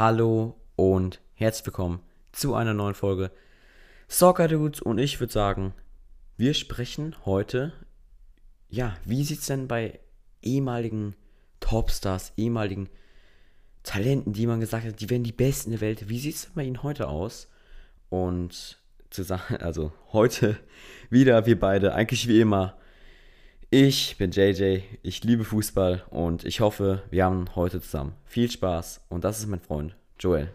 Hallo und herzlich willkommen zu einer neuen Folge Soccer Dudes und ich würde sagen, wir sprechen heute, ja, wie sieht es denn bei ehemaligen Topstars, ehemaligen Talenten, die man gesagt hat, die wären die Besten der Welt, wie sieht es denn bei ihnen heute aus? Und zu sagen, also heute wieder wir beide, eigentlich wie immer. Ich bin JJ, ich liebe Fußball und ich hoffe, wir haben heute zusammen viel Spaß. Und das ist mein Freund Joel.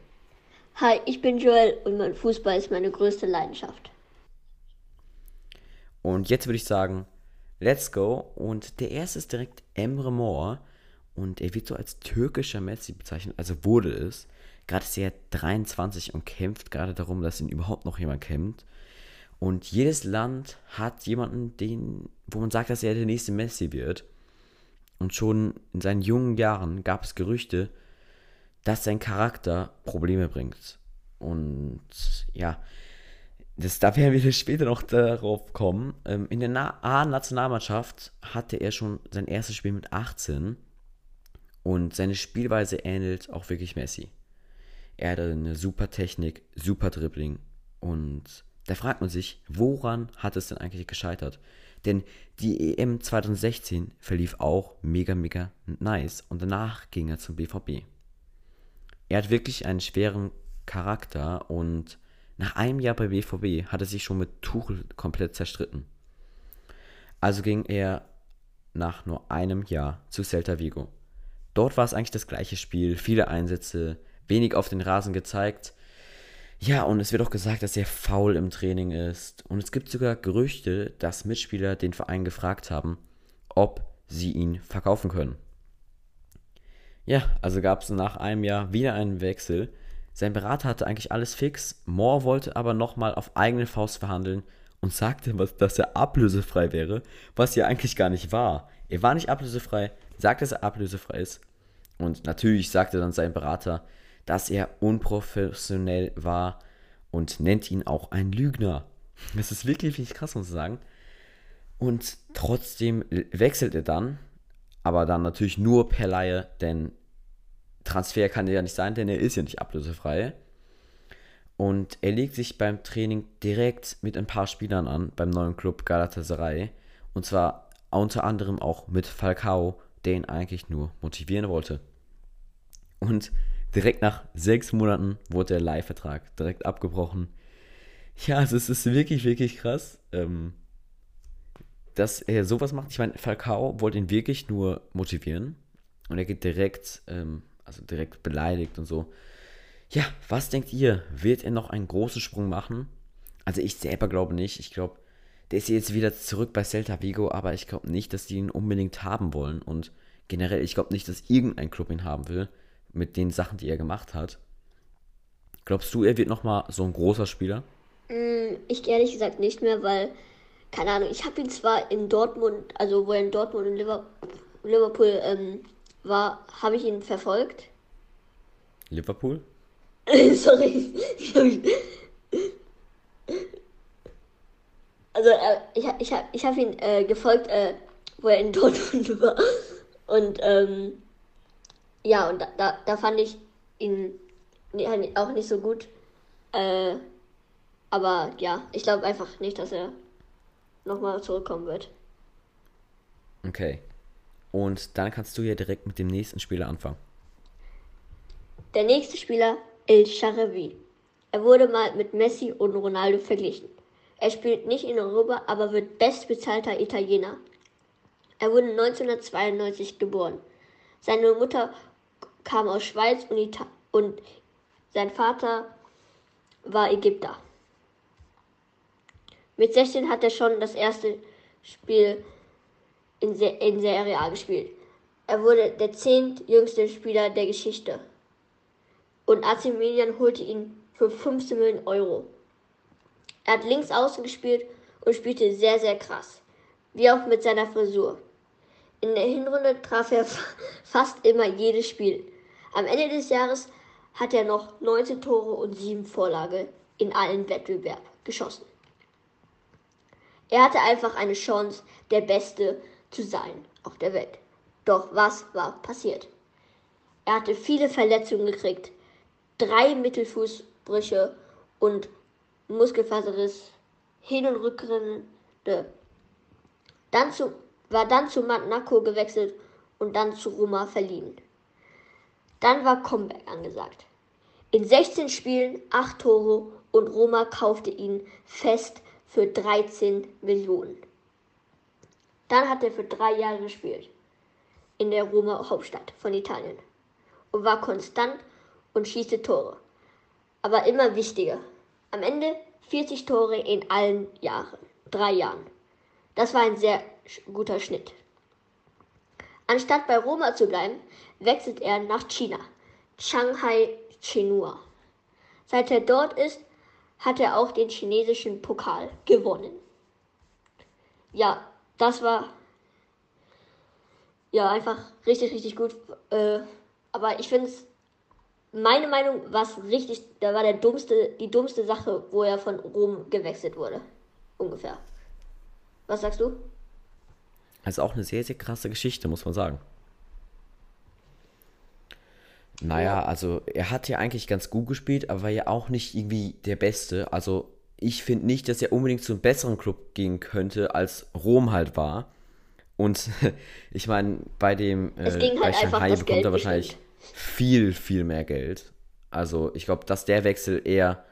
Hi, ich bin Joel und mein Fußball ist meine größte Leidenschaft. Und jetzt würde ich sagen, let's go. Und der erste ist direkt Emre Mor. Und er wird so als türkischer Messi bezeichnet, also wurde es. Gerade ist er 23 und kämpft gerade darum, dass ihn überhaupt noch jemand kennt. Und jedes Land hat jemanden, den, wo man sagt, dass er der nächste Messi wird. Und schon in seinen jungen Jahren gab es Gerüchte, dass sein Charakter Probleme bringt. Und ja, das, da werden wir später noch darauf kommen. Ähm, in der A-Nationalmannschaft hatte er schon sein erstes Spiel mit 18 und seine Spielweise ähnelt auch wirklich Messi. Er hatte eine super Technik, super Dribbling und da fragt man sich, woran hat es denn eigentlich gescheitert? Denn die EM 2016 verlief auch mega, mega nice und danach ging er zum BVB. Er hat wirklich einen schweren Charakter und nach einem Jahr bei BVB hat er sich schon mit Tuchel komplett zerstritten. Also ging er nach nur einem Jahr zu Celta Vigo. Dort war es eigentlich das gleiche Spiel, viele Einsätze, wenig auf den Rasen gezeigt. Ja, und es wird auch gesagt, dass er faul im Training ist. Und es gibt sogar Gerüchte, dass Mitspieler den Verein gefragt haben, ob sie ihn verkaufen können. Ja, also gab es nach einem Jahr wieder einen Wechsel. Sein Berater hatte eigentlich alles fix. Moore wollte aber nochmal auf eigene Faust verhandeln und sagte, dass er ablösefrei wäre, was ja eigentlich gar nicht war. Er war nicht ablösefrei, sagte, dass er ablösefrei ist. Und natürlich sagte dann sein Berater, dass er unprofessionell war und nennt ihn auch ein Lügner. Das ist wirklich, wirklich krass, muss ich sagen. Und trotzdem wechselt er dann aber dann natürlich nur per Laie, denn Transfer kann ja nicht sein, denn er ist ja nicht ablösefrei. Und er legt sich beim Training direkt mit ein paar Spielern an, beim neuen Club Galatasaray. Und zwar unter anderem auch mit Falcao, der ihn eigentlich nur motivieren wollte. Und direkt nach sechs Monaten wurde der Leihvertrag direkt abgebrochen. Ja, also es ist wirklich, wirklich krass. Ähm, dass er sowas macht. Ich meine, Falcao wollte ihn wirklich nur motivieren und er geht direkt, ähm, also direkt beleidigt und so. Ja, was denkt ihr? Wird er noch einen großen Sprung machen? Also ich selber glaube nicht. Ich glaube, der ist jetzt wieder zurück bei Celta Vigo, aber ich glaube nicht, dass die ihn unbedingt haben wollen. Und generell, ich glaube nicht, dass irgendein Club ihn haben will mit den Sachen, die er gemacht hat. Glaubst du, er wird nochmal so ein großer Spieler? Mm, ich ehrlich gesagt nicht mehr, weil keine Ahnung, ich habe ihn zwar in Dortmund, also wo er in Dortmund und Liverpool, ähm, war, habe ich ihn verfolgt. Liverpool? Sorry. also äh, ich, ich habe ich hab ihn äh, gefolgt, äh, wo er in Dortmund war. Und ähm, ja, und da, da, da fand ich ihn auch nicht so gut. Äh, aber ja, ich glaube einfach nicht, dass er nochmal zurückkommen wird. Okay. Und dann kannst du ja direkt mit dem nächsten Spieler anfangen. Der nächste Spieler, El Sharawi. Er wurde mal mit Messi und Ronaldo verglichen. Er spielt nicht in Europa, aber wird bestbezahlter Italiener. Er wurde 1992 geboren. Seine Mutter kam aus Schweiz und, Ita und sein Vater war Ägypter. Mit 16 hat er schon das erste Spiel in, Se in Serie A gespielt. Er wurde der zehntjüngste Spieler der Geschichte. Und AC Milan holte ihn für 15 Millionen Euro. Er hat links außen gespielt und spielte sehr, sehr krass. Wie auch mit seiner Frisur. In der Hinrunde traf er fast immer jedes Spiel. Am Ende des Jahres hat er noch 19 Tore und 7 Vorlage in allen Wettbewerben geschossen. Er hatte einfach eine Chance, der Beste zu sein auf der Welt. Doch was war passiert? Er hatte viele Verletzungen gekriegt. drei Mittelfußbrüche und Muskelfaserriss, Hin- und Rückrinde. Dann zu, war dann zu Monaco gewechselt und dann zu Roma verliehen. Dann war Comeback angesagt. In 16 Spielen 8 Tore und Roma kaufte ihn fest für 13 Millionen. Dann hat er für drei Jahre gespielt in der Roma Hauptstadt von Italien und war konstant und schießte Tore. Aber immer wichtiger. Am Ende 40 Tore in allen Jahren, drei Jahren. Das war ein sehr guter Schnitt. Anstatt bei Roma zu bleiben, wechselt er nach China, Shanghai Chenua. Seit er dort ist, hat er auch den chinesischen Pokal gewonnen. Ja, das war ja einfach richtig, richtig gut. Äh, aber ich finde es, meine Meinung war es richtig, da war der dummste, die dummste Sache, wo er von Rom gewechselt wurde. Ungefähr. Was sagst du? Also auch eine sehr, sehr krasse Geschichte, muss man sagen. Naja, also er hat ja eigentlich ganz gut gespielt, aber war ja auch nicht irgendwie der Beste. Also ich finde nicht, dass er unbedingt zu einem besseren Club gehen könnte, als Rom halt war. Und ich meine, bei dem äh, halt bei Shanghai bekommt Geld er wahrscheinlich bestimmt. viel, viel mehr Geld. Also ich glaube, dass der Wechsel eher,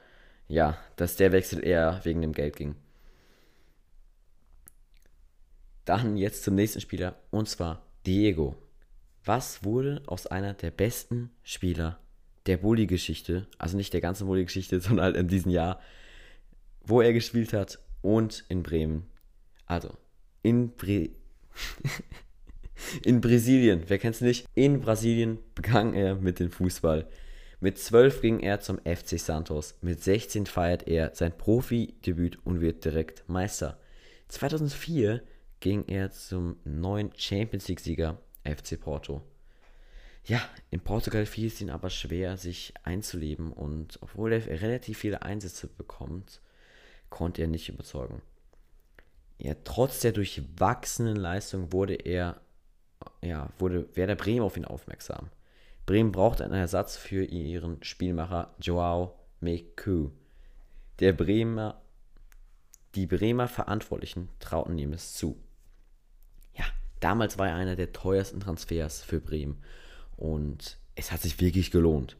ja, dass der Wechsel eher wegen dem Geld ging. Dann jetzt zum nächsten Spieler und zwar Diego. Was wurde aus einer der besten Spieler der Bulli-Geschichte, also nicht der ganzen Bulli-Geschichte, sondern halt in diesem Jahr, wo er gespielt hat und in Bremen. Also, in, Bre in Brasilien, wer kennt es nicht? In Brasilien begann er mit dem Fußball. Mit 12 ging er zum FC Santos. Mit 16 feiert er sein Profidebüt und wird direkt Meister. 2004 ging er zum neuen Champions League-Sieger FC Porto. Ja, in Portugal fiel es ihm aber schwer, sich einzuleben und obwohl er relativ viele Einsätze bekommt, konnte er nicht überzeugen. Ja, trotz der durchwachsenen Leistung wurde er, ja, wurde Werder Bremen auf ihn aufmerksam. Bremen braucht einen Ersatz für ihren Spielmacher Joao Meku. Der Bremer, die Bremer Verantwortlichen trauten ihm es zu. Damals war er einer der teuersten Transfers für Bremen und es hat sich wirklich gelohnt.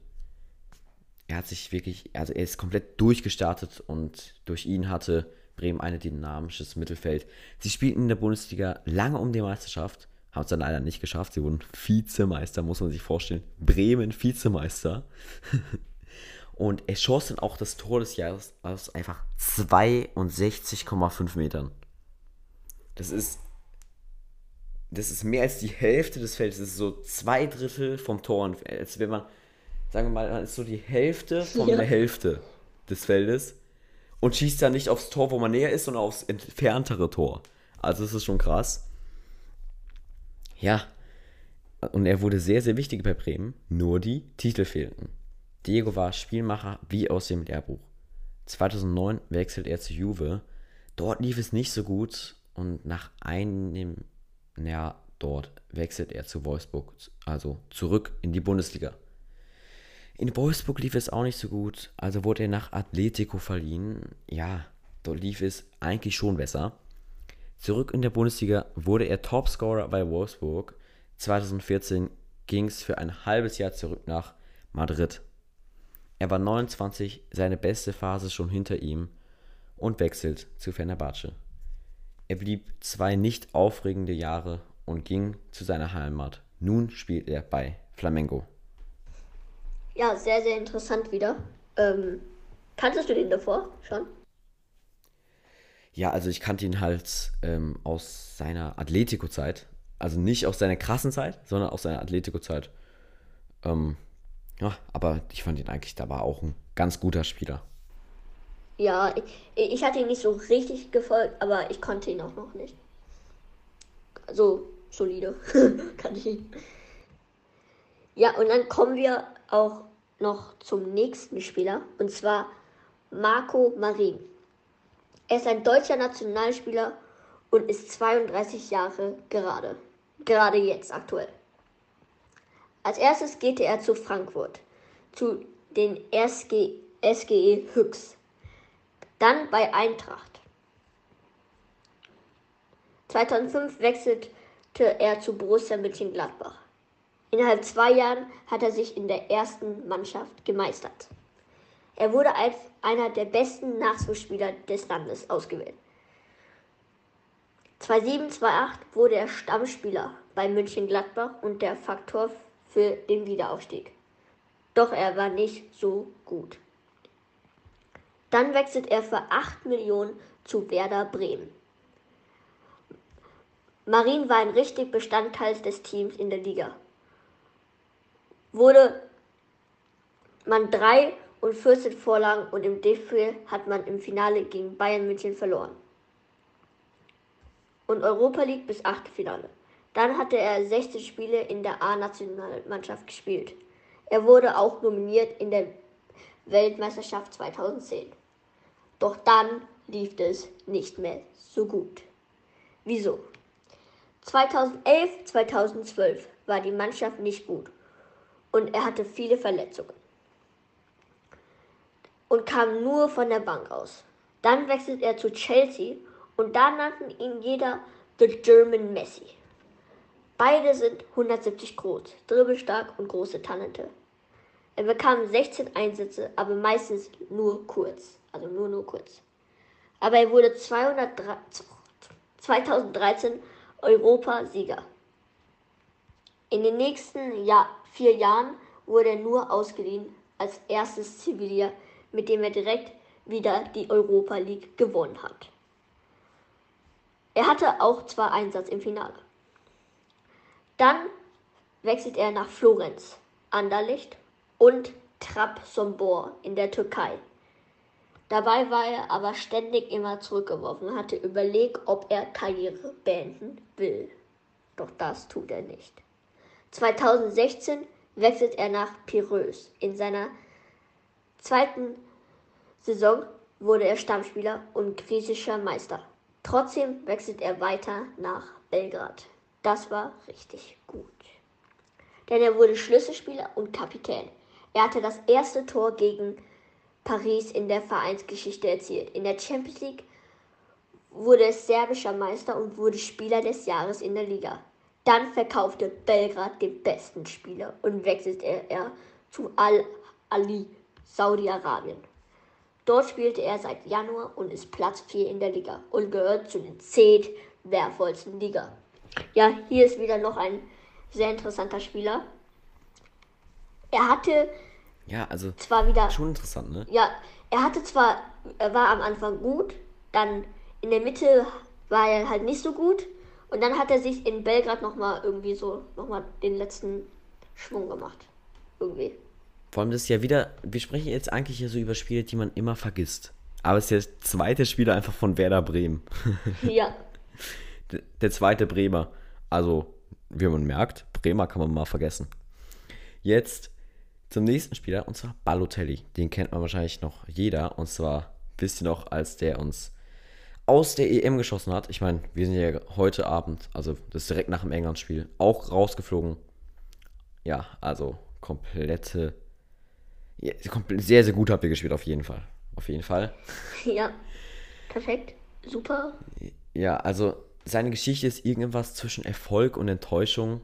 Er hat sich wirklich, also er ist komplett durchgestartet und durch ihn hatte Bremen ein dynamisches Mittelfeld. Sie spielten in der Bundesliga lange um die Meisterschaft, haben es dann leider nicht geschafft. Sie wurden Vizemeister, muss man sich vorstellen. Bremen Vizemeister. und er schoss dann auch das Tor des Jahres aus einfach 62,5 Metern. Das ist das ist mehr als die Hälfte des Feldes. Das ist so zwei Drittel vom Tor. Als wenn man, sagen wir mal, man ist so die Hälfte von ja. der Hälfte des Feldes und schießt dann nicht aufs Tor, wo man näher ist, sondern aufs entferntere Tor. Also das ist schon krass. Ja. Und er wurde sehr, sehr wichtig bei Bremen. Nur die Titel fehlten. Diego war Spielmacher wie aus dem Lehrbuch. 2009 wechselt er zu Juve. Dort lief es nicht so gut und nach einem ja, dort wechselt er zu Wolfsburg, also zurück in die Bundesliga. In Wolfsburg lief es auch nicht so gut, also wurde er nach Atletico verliehen. Ja, dort lief es eigentlich schon besser. Zurück in der Bundesliga wurde er Topscorer bei Wolfsburg. 2014 ging es für ein halbes Jahr zurück nach Madrid. Er war 29, seine beste Phase schon hinter ihm und wechselt zu Fenerbahce. Er blieb zwei nicht aufregende Jahre und ging zu seiner Heimat. Nun spielt er bei Flamengo. Ja, sehr, sehr interessant wieder. Ähm, kanntest du den davor schon? Ja, also ich kannte ihn halt ähm, aus seiner Atletico-Zeit. Also nicht aus seiner krassen Zeit, sondern aus seiner Atletico-Zeit. Ähm, ja, aber ich fand ihn eigentlich, da war auch ein ganz guter Spieler. Ja, ich, ich hatte ihn nicht so richtig gefolgt, aber ich konnte ihn auch noch nicht. So solide kann ich ihn. Ja, und dann kommen wir auch noch zum nächsten Spieler, und zwar Marco Marin. Er ist ein deutscher Nationalspieler und ist 32 Jahre gerade. Gerade jetzt aktuell. Als erstes geht er zu Frankfurt, zu den SG, SGE Hüx, dann bei Eintracht. 2005 wechselte er zu Borussia Mönchengladbach. Innerhalb zwei Jahren hat er sich in der ersten Mannschaft gemeistert. Er wurde als einer der besten Nachwuchsspieler des Landes ausgewählt. 2007-2008 wurde er Stammspieler bei Mönchengladbach und der Faktor für den Wiederaufstieg. Doch er war nicht so gut. Dann wechselt er für 8 Millionen zu Werder Bremen. Marin war ein richtig Bestandteil des Teams in der Liga. Wurde man drei und 14 Vorlagen und im DFB hat man im Finale gegen Bayern München verloren. Und Europa League bis Achtelfinale. Dann hatte er 16 Spiele in der A-Nationalmannschaft gespielt. Er wurde auch nominiert in der Weltmeisterschaft 2010. Doch dann lief es nicht mehr so gut. Wieso? 2011, 2012 war die Mannschaft nicht gut und er hatte viele Verletzungen und kam nur von der Bank aus. Dann wechselt er zu Chelsea und da nannten ihn jeder The German Messi. Beide sind 170 groß, dribbelstark und große Talente. Er bekam 16 Einsätze, aber meistens nur kurz, also nur nur kurz. Aber er wurde 203, 2013 Europasieger. In den nächsten Jahr, vier Jahren wurde er nur ausgeliehen als erstes Zivilier mit dem er direkt wieder die Europa League gewonnen hat. Er hatte auch zwar Einsatz im Finale. Dann wechselt er nach Florenz, Anderlicht und Trabzonspor in der Türkei. Dabei war er aber ständig immer zurückgeworfen und hatte überlegt, ob er Karriere beenden will. Doch das tut er nicht. 2016 wechselt er nach Piraeus in seiner zweiten Saison wurde er Stammspieler und griechischer Meister. Trotzdem wechselt er weiter nach Belgrad. Das war richtig gut. Denn er wurde Schlüsselspieler und Kapitän. Er hatte das erste Tor gegen Paris in der Vereinsgeschichte erzielt. In der Champions League wurde er serbischer Meister und wurde Spieler des Jahres in der Liga. Dann verkaufte Belgrad den besten Spieler und wechselte er zu Al-Ali Saudi-Arabien. Dort spielte er seit Januar und ist Platz 4 in der Liga und gehört zu den 10 wertvollsten Liga. Ja, hier ist wieder noch ein sehr interessanter Spieler. Er hatte ja, also zwar wieder schon interessant, ne? Ja, er hatte zwar er war am Anfang gut, dann in der Mitte war er halt nicht so gut und dann hat er sich in Belgrad noch mal irgendwie so noch mal den letzten Schwung gemacht. Irgendwie. Vor allem das ist ja wieder, wir sprechen jetzt eigentlich hier so über Spiele, die man immer vergisst. Aber es ist der zweite Spieler einfach von Werder Bremen. Ja. der, der zweite Bremer. Also, wie man merkt, Bremer kann man mal vergessen. Jetzt zum nächsten Spieler und zwar Balotelli. Den kennt man wahrscheinlich noch jeder. Und zwar wisst ihr noch, als der uns aus der EM geschossen hat. Ich meine, wir sind ja heute Abend, also das ist direkt nach dem England-Spiel, auch rausgeflogen. Ja, also komplette ja, sehr, sehr gut habt ihr gespielt, auf jeden Fall. Auf jeden Fall. Ja, perfekt. Super. Ja, also seine Geschichte ist irgendwas zwischen Erfolg und Enttäuschung.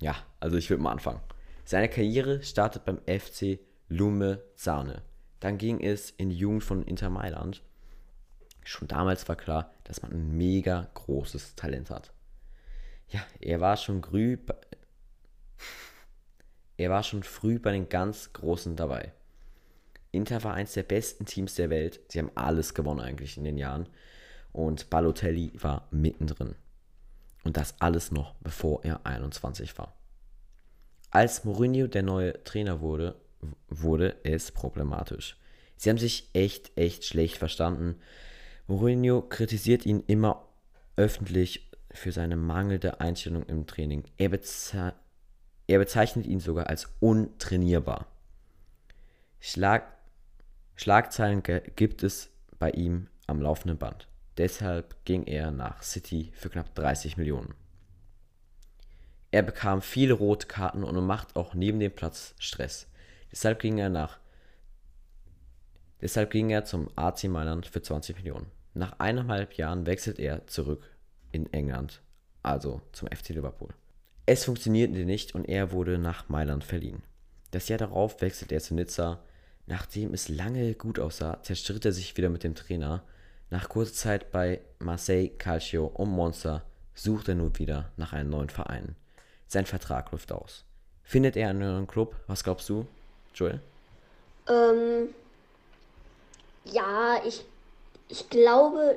Ja, also ich würde mal anfangen. Seine Karriere startet beim FC Lume Zahne. Dann ging es in die Jugend von Inter Mailand. Schon damals war klar, dass man ein mega großes Talent hat. Ja, er war schon grü er war schon früh bei den ganz Großen dabei. Inter war eins der besten Teams der Welt. Sie haben alles gewonnen eigentlich in den Jahren. Und Balotelli war mittendrin. Und das alles noch bevor er 21 war. Als Mourinho der neue Trainer wurde, wurde es problematisch. Sie haben sich echt, echt schlecht verstanden. Mourinho kritisiert ihn immer öffentlich für seine mangelnde Einstellung im Training. Er, beze er bezeichnet ihn sogar als untrainierbar. Schlag Schlagzeilen gibt es bei ihm am laufenden Band. Deshalb ging er nach City für knapp 30 Millionen. Er bekam viele rote Karten und macht auch neben dem Platz Stress. Deshalb ging er nach Deshalb ging er zum AC Mailand für 20 Millionen. Nach eineinhalb Jahren wechselt er zurück in England, also zum FC Liverpool. Es funktionierte nicht und er wurde nach Mailand verliehen. Das Jahr darauf wechselte er zu Nizza. Nachdem es lange gut aussah, zerstritt er sich wieder mit dem Trainer. Nach kurzer Zeit bei Marseille, Calcio und Monza sucht er nun wieder nach einem neuen Verein. Sein Vertrag läuft aus. Findet er einen neuen Club? Was glaubst du, Joel? Ähm, ja, ich, ich glaube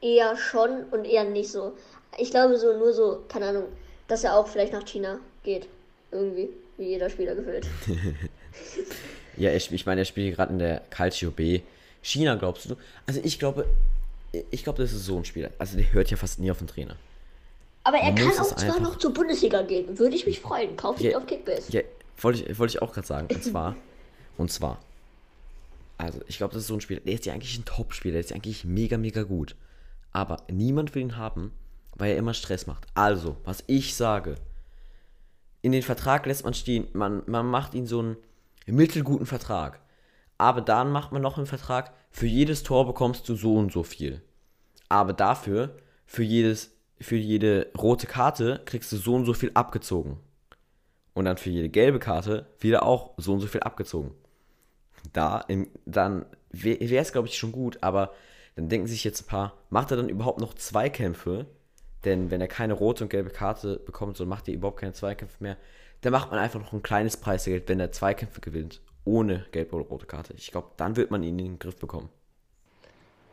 eher schon und eher nicht so. Ich glaube so nur so, keine Ahnung, dass er auch vielleicht nach China geht. Irgendwie, wie jeder Spieler gefällt. ja, ich, ich meine, er spielt gerade in der Calcio B. China, glaubst du? Also ich glaube, ich glaube, das ist so ein Spieler. Also der hört ja fast nie auf den Trainer. Aber er Man kann auch zwar noch zur Bundesliga gehen. Würde ich mich freuen. Kauf ihn ja, auf Kickbase. Ja, wollte ich, wollte ich auch gerade sagen. Und zwar, und zwar, also ich glaube, das ist so ein Spieler. Der ist ja eigentlich ein Top-Spieler. Der ist ja eigentlich mega, mega gut. Aber niemand will ihn haben, weil er immer Stress macht. Also, was ich sage, in den Vertrag lässt man stehen, man, man macht ihn so einen mittelguten Vertrag. Aber dann macht man noch einen Vertrag, für jedes Tor bekommst du so und so viel. Aber dafür, für, jedes, für jede rote Karte kriegst du so und so viel abgezogen. Und dann für jede gelbe Karte wieder auch so und so viel abgezogen. Da, in, dann wäre es, glaube ich, schon gut, aber dann denken sich jetzt ein paar, macht er dann überhaupt noch Zweikämpfe? Denn wenn er keine rote und gelbe Karte bekommt, so macht er überhaupt keine Zweikämpfe mehr, dann macht man einfach noch ein kleines Preisgeld, wenn er Zweikämpfe gewinnt ohne gelbe oder rote Karte. Ich glaube, dann wird man ihn in den Griff bekommen.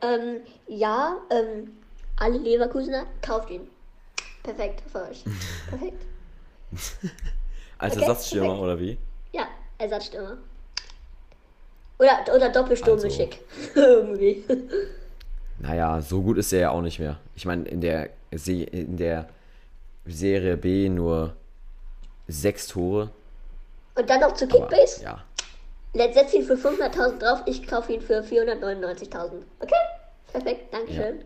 Ähm, ja, ähm, alle Leverkusener, kauft ihn. Perfekt für euch. Perfekt. Als okay, Ersatzstürmer perfekt. oder wie? Ja, Ersatzstürmer. Oder, oder Doppelsturm also, schick. Irgendwie. Naja, so gut ist er ja auch nicht mehr. Ich meine, in der, Se in der Serie B nur sechs Tore. Und dann noch zu Kickbase? Ja. Let's setz ihn für 500.000 drauf, ich kaufe ihn für 499.000. Okay? Perfekt, Dankeschön. Ja.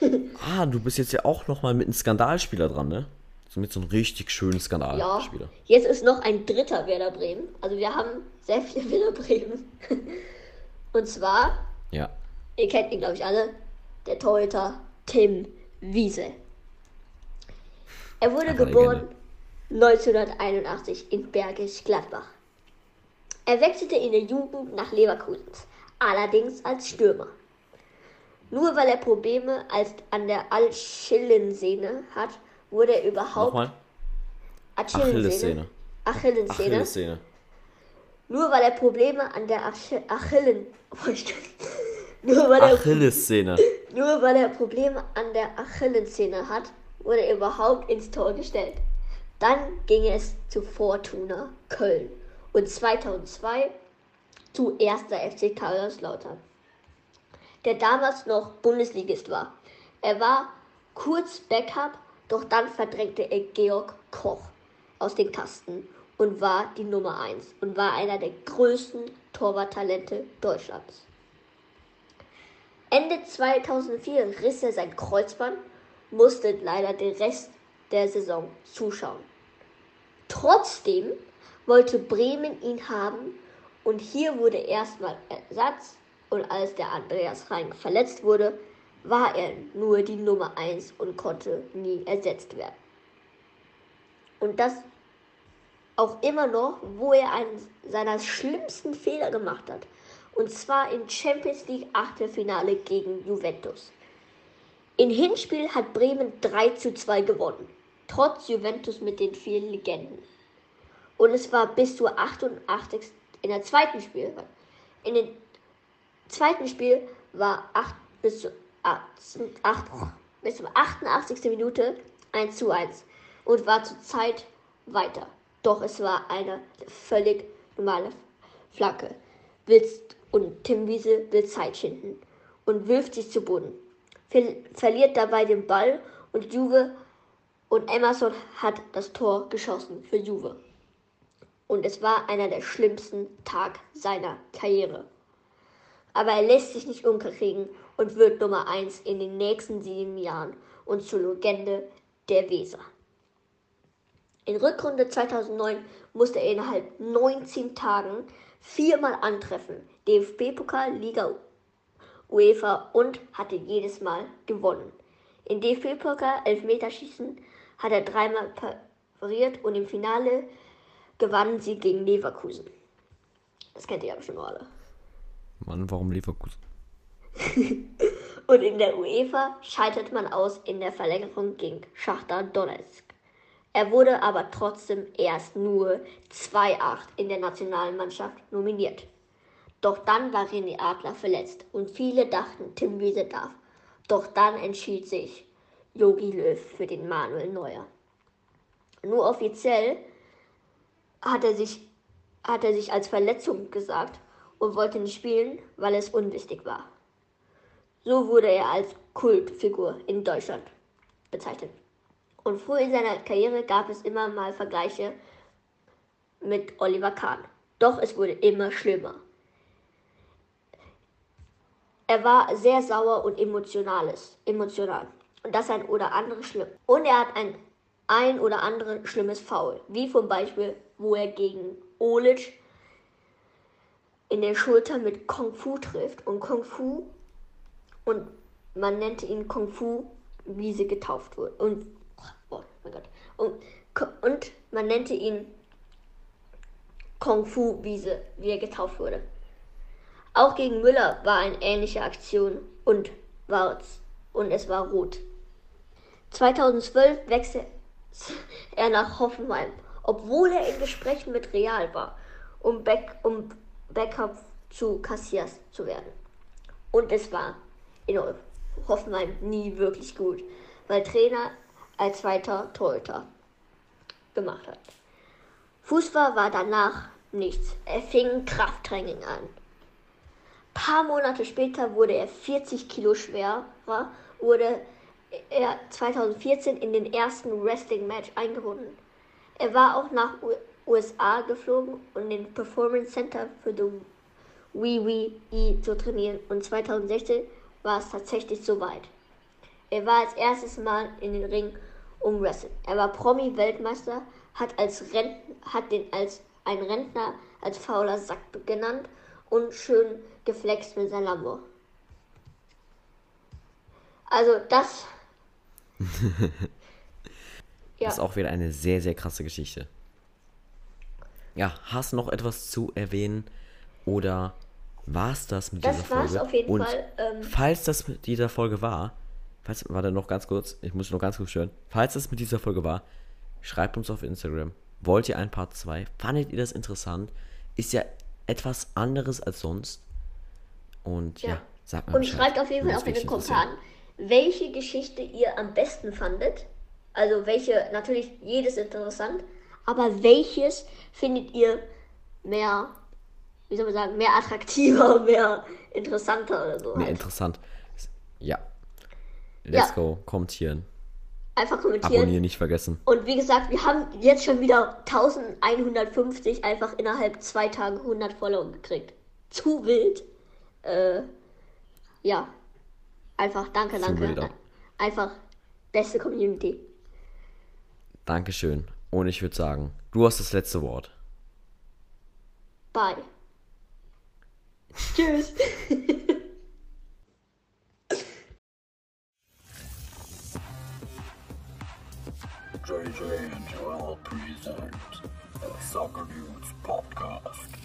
ah, du bist jetzt ja auch nochmal mit einem Skandalspieler dran, ne? So mit so einem richtig schönen Skandalspieler. Ja, jetzt ist noch ein dritter Werder Bremen. Also wir haben sehr viele Werder Bremen. Und zwar, ja. ihr kennt ihn glaube ich alle, der Torhüter Tim Wiese. Er wurde geboren 1981 in Bergisch Gladbach. Er wechselte in der Jugend nach Leverkusen, allerdings als Stürmer. Nur weil er Probleme als an der Achillessehne hat, wurde er überhaupt Nochmal? Achillessehne. Achillessehne. Achillessehne. Nur weil er Probleme an der Achillen nur weil er Achillessehne. Nur weil er Probleme an der Achillessehne hat, wurde er überhaupt ins Tor gestellt. Dann ging es zu Fortuna Köln und 2002 zu 1. FC Kaiserslautern, der damals noch Bundesligist war. Er war kurz Backup, doch dann verdrängte er Georg Koch aus den Kasten und war die Nummer 1 und war einer der größten Torwarttalente Deutschlands. Ende 2004 riss er sein Kreuzband, musste leider den Rest der Saison zuschauen. Trotzdem wollte Bremen ihn haben und hier wurde erstmal Ersatz und als der Andreas Reing verletzt wurde, war er nur die Nummer 1 und konnte nie ersetzt werden. Und das auch immer noch, wo er einen seiner schlimmsten Fehler gemacht hat. Und zwar im Champions League Achtelfinale gegen Juventus. Im Hinspiel hat Bremen 3 zu 2 gewonnen, trotz Juventus mit den vielen Legenden. Und es war bis zur 88. in der zweiten Spiel. In dem zweiten Spiel war 8 bis zur 8, 8, bis zur 88. Minute 1 zu 1 und war zur Zeit weiter. Doch es war eine völlig normale Flagge. Willst und Tim Wiese will Zeit schinden und wirft sich zu Boden. Ver verliert dabei den Ball und Juve und Emerson hat das Tor geschossen für Juve und es war einer der schlimmsten Tag seiner Karriere. Aber er lässt sich nicht unterkriegen und wird Nummer 1 in den nächsten sieben Jahren und zur Legende der Weser. In Rückrunde 2009 musste er innerhalb 19 Tagen viermal antreffen. DFB-Pokal, Liga, UEFA und hatte jedes Mal gewonnen. Im DFB-Pokal Elfmeterschießen hat er dreimal pariert und im Finale gewannen sie gegen Leverkusen. Das kennt ihr ja schon alle. Mann, warum Leverkusen? und in der UEFA scheitert man aus in der Verlängerung gegen Schachtar Donetsk. Er wurde aber trotzdem erst nur 2-8 in der nationalen Mannschaft nominiert. Doch dann war René Adler verletzt und viele dachten, Tim Wiese darf. Doch dann entschied sich Jogi Löw für den Manuel Neuer. Nur offiziell hat er sich, hat er sich als Verletzung gesagt und wollte nicht spielen, weil es unwichtig war. So wurde er als Kultfigur in Deutschland bezeichnet. Und früh in seiner Karriere gab es immer mal Vergleiche mit Oliver Kahn. Doch es wurde immer schlimmer. Er war sehr sauer und emotionales, emotional. Und das ein oder andere schlimm. Und er hat ein ein oder andere schlimmes Foul. Wie zum Beispiel, wo er gegen Olic in den Schulter mit Kung Fu trifft. Und Kung Fu, und man nannte ihn Kung Fu, wie sie getauft wurde. Und, oh mein Gott. Und, und man nannte ihn Kung Fu Wiese, wie er getauft wurde. Auch gegen Müller war eine ähnliche Aktion und, war, und es war rot. 2012 wechselte er nach Hoffenheim, obwohl er in Gesprächen mit Real war, um, Back, um Backup zu Cassias zu werden. Und es war in Hoffenheim nie wirklich gut, weil Trainer als zweiter Torhüter gemacht hat. Fußball war danach nichts. Er fing Krafttraining an paar Monate später wurde er 40 Kilo schwerer, wurde er 2014 in den ersten Wrestling-Match eingebunden. Er war auch nach USA geflogen, um den Performance Center für die WWE zu trainieren und 2016 war es tatsächlich soweit. Er war als erstes Mal in den Ring um Wrestling. Er war Promi-Weltmeister, hat, als hat den als ein Rentner als fauler Sack genannt und schön geflext mit seinem Lambo. Also das. ja. ist auch wieder eine sehr, sehr krasse Geschichte. Ja, hast du noch etwas zu erwähnen? Oder war es das mit das dieser Folge? Das war's auf jeden und Fall. Ähm, falls das mit dieser Folge war, falls, warte noch ganz kurz, ich muss noch ganz kurz stören. Falls das mit dieser Folge war, schreibt uns auf Instagram. Wollt ihr ein Part 2? Fandet ihr das interessant? Ist ja etwas anderes als sonst. Und ja, ja sagt mal Und Bescheid, schreibt auf jeden Fall auch in den Kommentaren, welche Geschichte ihr am besten fandet. Also welche, natürlich jedes interessant, aber welches findet ihr mehr, wie soll man sagen, mehr attraktiver, mehr interessanter oder so. Mehr halt. interessant. Ja. Let's ja. go, kommentieren. Einfach kommentieren. Abonnieren nicht vergessen. Und wie gesagt, wir haben jetzt schon wieder 1150 einfach innerhalb zwei Tagen 100 Follower gekriegt. Zu wild. Äh, ja. Einfach danke, danke. Wilder. Einfach beste Community. Dankeschön. Und ich würde sagen, du hast das letzte Wort. Bye. Tschüss. JJ and Joel present a Soccer Dudes podcast.